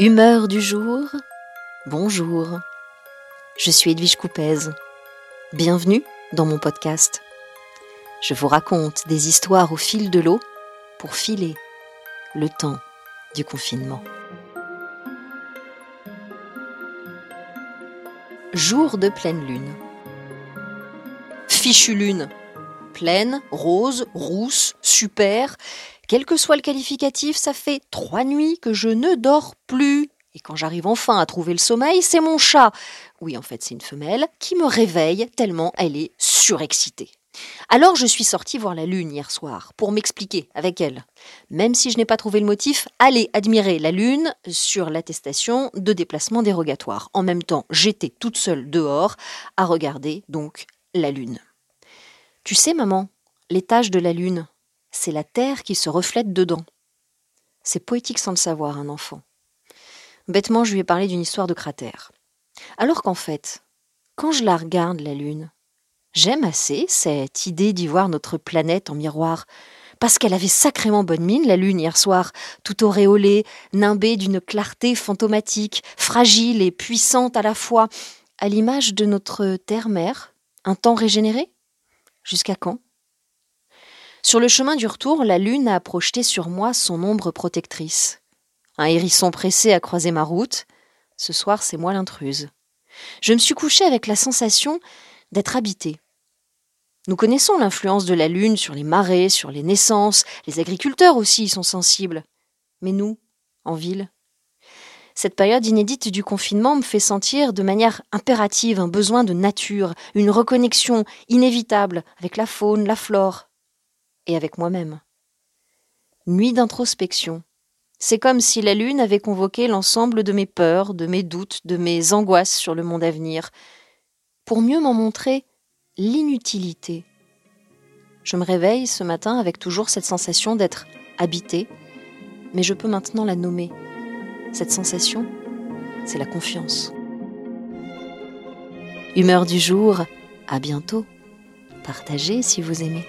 Humeur du jour, bonjour. Je suis Edwige Coupez. Bienvenue dans mon podcast. Je vous raconte des histoires au fil de l'eau pour filer le temps du confinement. Jour de pleine lune. Fichue lune. Pleine, rose, rousse, super. Quel que soit le qualificatif, ça fait trois nuits que je ne dors plus. Et quand j'arrive enfin à trouver le sommeil, c'est mon chat, oui en fait c'est une femelle, qui me réveille tellement elle est surexcitée. Alors je suis sortie voir la lune hier soir pour m'expliquer avec elle. Même si je n'ai pas trouvé le motif, allez admirer la lune sur l'attestation de déplacement dérogatoire. En même temps, j'étais toute seule dehors à regarder donc la lune. Tu sais maman, l'étage de la lune, c'est la terre qui se reflète dedans. C'est poétique sans le savoir, un enfant. Bêtement, je lui ai parlé d'une histoire de cratère. Alors qu'en fait, quand je la regarde, la Lune, j'aime assez cette idée d'y voir notre planète en miroir, parce qu'elle avait sacrément bonne mine, la Lune, hier soir, tout auréolée, nimbée d'une clarté fantomatique, fragile et puissante à la fois, à l'image de notre Terre-Mère, un temps régénéré? Jusqu'à quand? Sur le chemin du retour, la lune a projeté sur moi son ombre protectrice. Un hérisson pressé a croisé ma route. Ce soir, c'est moi l'intruse. Je me suis couchée avec la sensation d'être habitée. Nous connaissons l'influence de la lune sur les marées, sur les naissances, les agriculteurs aussi y sont sensibles. Mais nous, en ville, cette période inédite du confinement me fait sentir de manière impérative un besoin de nature, une reconnexion inévitable avec la faune, la flore, avec moi-même. Nuit d'introspection. C'est comme si la lune avait convoqué l'ensemble de mes peurs, de mes doutes, de mes angoisses sur le monde à venir, pour mieux m'en montrer l'inutilité. Je me réveille ce matin avec toujours cette sensation d'être habité, mais je peux maintenant la nommer. Cette sensation, c'est la confiance. Humeur du jour, à bientôt. Partagez si vous aimez.